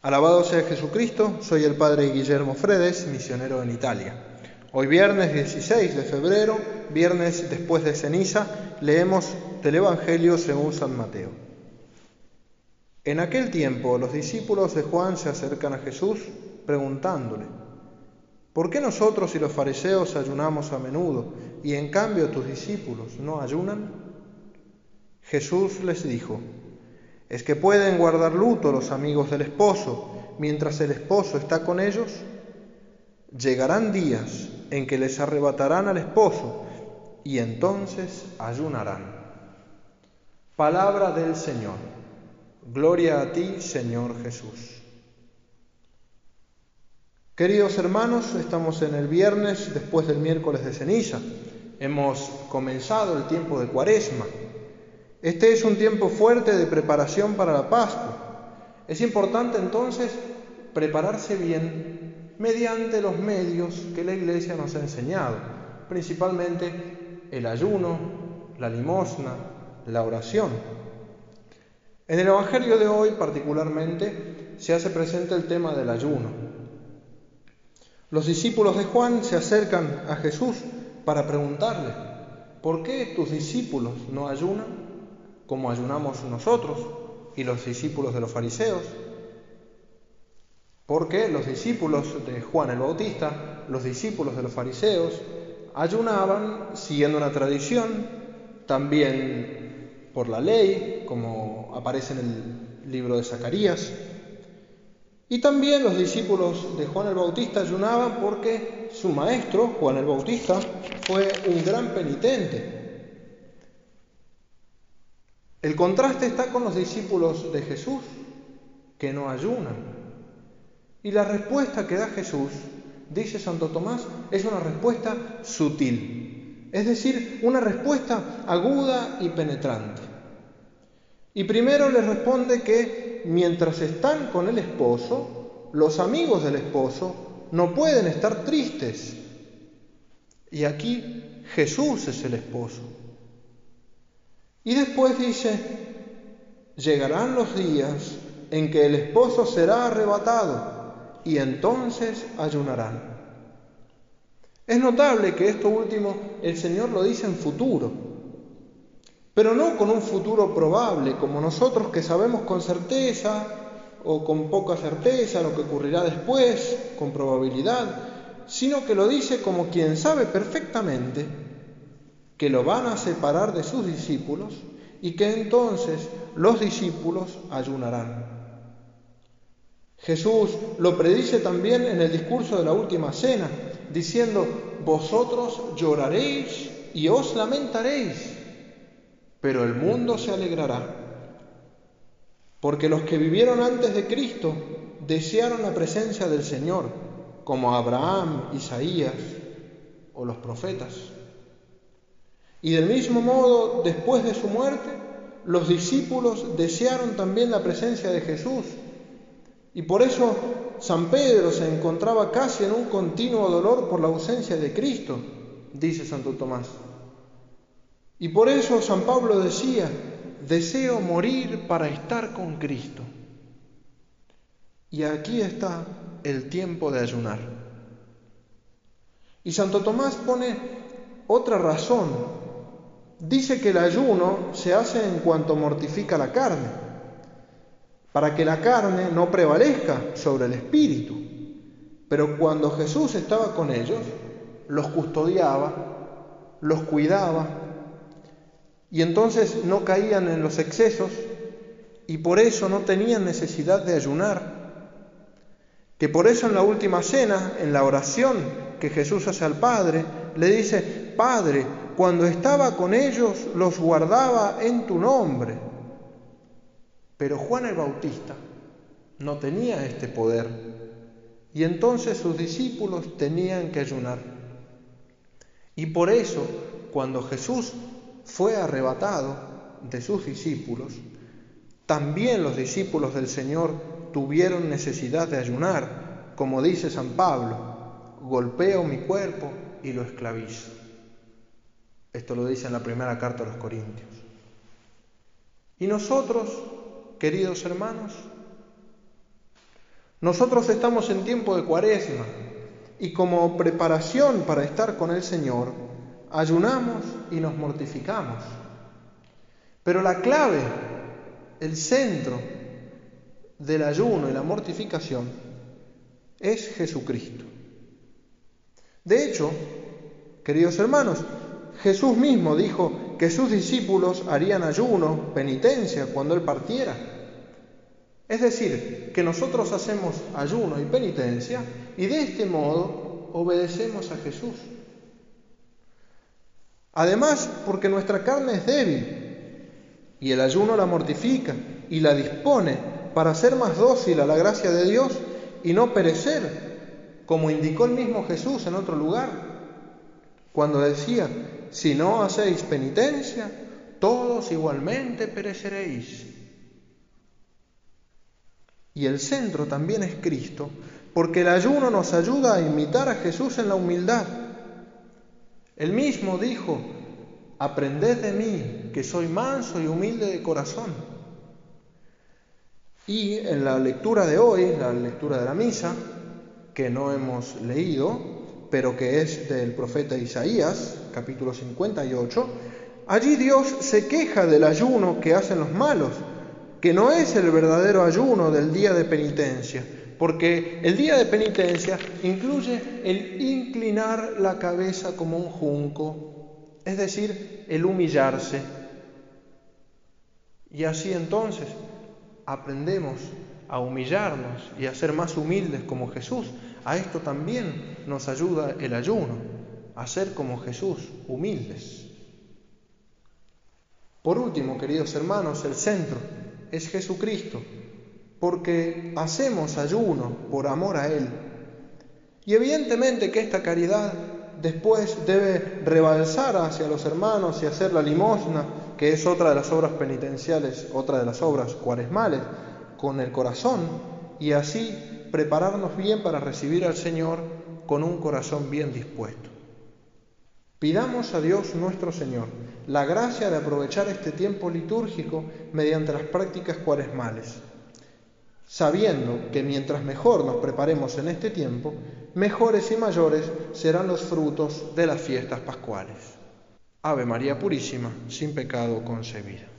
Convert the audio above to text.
Alabado sea Jesucristo, soy el Padre Guillermo Fredes, misionero en Italia. Hoy viernes 16 de febrero, viernes después de ceniza, leemos del Evangelio según San Mateo. En aquel tiempo los discípulos de Juan se acercan a Jesús preguntándole, ¿por qué nosotros y los fariseos ayunamos a menudo y en cambio tus discípulos no ayunan? Jesús les dijo, ¿Es que pueden guardar luto los amigos del esposo mientras el esposo está con ellos? Llegarán días en que les arrebatarán al esposo y entonces ayunarán. Palabra del Señor. Gloria a ti, Señor Jesús. Queridos hermanos, estamos en el viernes después del miércoles de ceniza. Hemos comenzado el tiempo de cuaresma. Este es un tiempo fuerte de preparación para la Pascua. Es importante entonces prepararse bien mediante los medios que la Iglesia nos ha enseñado, principalmente el ayuno, la limosna, la oración. En el Evangelio de hoy particularmente se hace presente el tema del ayuno. Los discípulos de Juan se acercan a Jesús para preguntarle, ¿por qué tus discípulos no ayunan? Como ayunamos nosotros y los discípulos de los fariseos. Porque los discípulos de Juan el Bautista, los discípulos de los fariseos, ayunaban siguiendo una tradición, también por la ley, como aparece en el libro de Zacarías. Y también los discípulos de Juan el Bautista ayunaban porque su maestro, Juan el Bautista, fue un gran penitente, el contraste está con los discípulos de Jesús, que no ayunan. Y la respuesta que da Jesús, dice Santo Tomás, es una respuesta sutil, es decir, una respuesta aguda y penetrante. Y primero les responde que mientras están con el esposo, los amigos del esposo no pueden estar tristes. Y aquí Jesús es el esposo. Y después dice, llegarán los días en que el esposo será arrebatado y entonces ayunarán. Es notable que esto último el Señor lo dice en futuro, pero no con un futuro probable, como nosotros que sabemos con certeza o con poca certeza lo que ocurrirá después, con probabilidad, sino que lo dice como quien sabe perfectamente que lo van a separar de sus discípulos y que entonces los discípulos ayunarán. Jesús lo predice también en el discurso de la última cena, diciendo, vosotros lloraréis y os lamentaréis, pero el mundo se alegrará, porque los que vivieron antes de Cristo desearon la presencia del Señor, como Abraham, Isaías o los profetas. Y del mismo modo, después de su muerte, los discípulos desearon también la presencia de Jesús. Y por eso San Pedro se encontraba casi en un continuo dolor por la ausencia de Cristo, dice Santo Tomás. Y por eso San Pablo decía, deseo morir para estar con Cristo. Y aquí está el tiempo de ayunar. Y Santo Tomás pone otra razón dice que el ayuno se hace en cuanto mortifica la carne, para que la carne no prevalezca sobre el espíritu. Pero cuando Jesús estaba con ellos, los custodiaba, los cuidaba, y entonces no caían en los excesos y por eso no tenían necesidad de ayunar. Que por eso en la última cena, en la oración que Jesús hace al Padre, le dice, Padre, cuando estaba con ellos los guardaba en tu nombre. Pero Juan el Bautista no tenía este poder y entonces sus discípulos tenían que ayunar. Y por eso, cuando Jesús fue arrebatado de sus discípulos, también los discípulos del Señor tuvieron necesidad de ayunar, como dice San Pablo, golpeo mi cuerpo y lo esclavizo. Esto lo dice en la primera carta a los Corintios. Y nosotros, queridos hermanos, Nosotros estamos en tiempo de cuaresma y como preparación para estar con el Señor, ayunamos y nos mortificamos. Pero la clave, el centro del ayuno y la mortificación es Jesucristo. De hecho, queridos hermanos, Jesús mismo dijo que sus discípulos harían ayuno, penitencia, cuando Él partiera. Es decir, que nosotros hacemos ayuno y penitencia y de este modo obedecemos a Jesús. Además, porque nuestra carne es débil y el ayuno la mortifica y la dispone para ser más dócil a la gracia de Dios y no perecer, como indicó el mismo Jesús en otro lugar, cuando decía, si no hacéis penitencia, todos igualmente pereceréis. Y el centro también es Cristo, porque el ayuno nos ayuda a imitar a Jesús en la humildad. Él mismo dijo, aprended de mí, que soy manso y humilde de corazón. Y en la lectura de hoy, la lectura de la misa, que no hemos leído, pero que es del profeta Isaías, capítulo 58, allí Dios se queja del ayuno que hacen los malos, que no es el verdadero ayuno del día de penitencia, porque el día de penitencia incluye el inclinar la cabeza como un junco, es decir, el humillarse. Y así entonces aprendemos a humillarnos y a ser más humildes como Jesús. A esto también nos ayuda el ayuno, a ser como Jesús, humildes. Por último, queridos hermanos, el centro es Jesucristo, porque hacemos ayuno por amor a Él. Y evidentemente que esta caridad después debe rebalsar hacia los hermanos y hacer la limosna, que es otra de las obras penitenciales, otra de las obras cuaresmales, con el corazón y así prepararnos bien para recibir al Señor con un corazón bien dispuesto. Pidamos a Dios nuestro Señor la gracia de aprovechar este tiempo litúrgico mediante las prácticas cuaresmales, sabiendo que mientras mejor nos preparemos en este tiempo, mejores y mayores serán los frutos de las fiestas pascuales. Ave María Purísima, sin pecado concebida.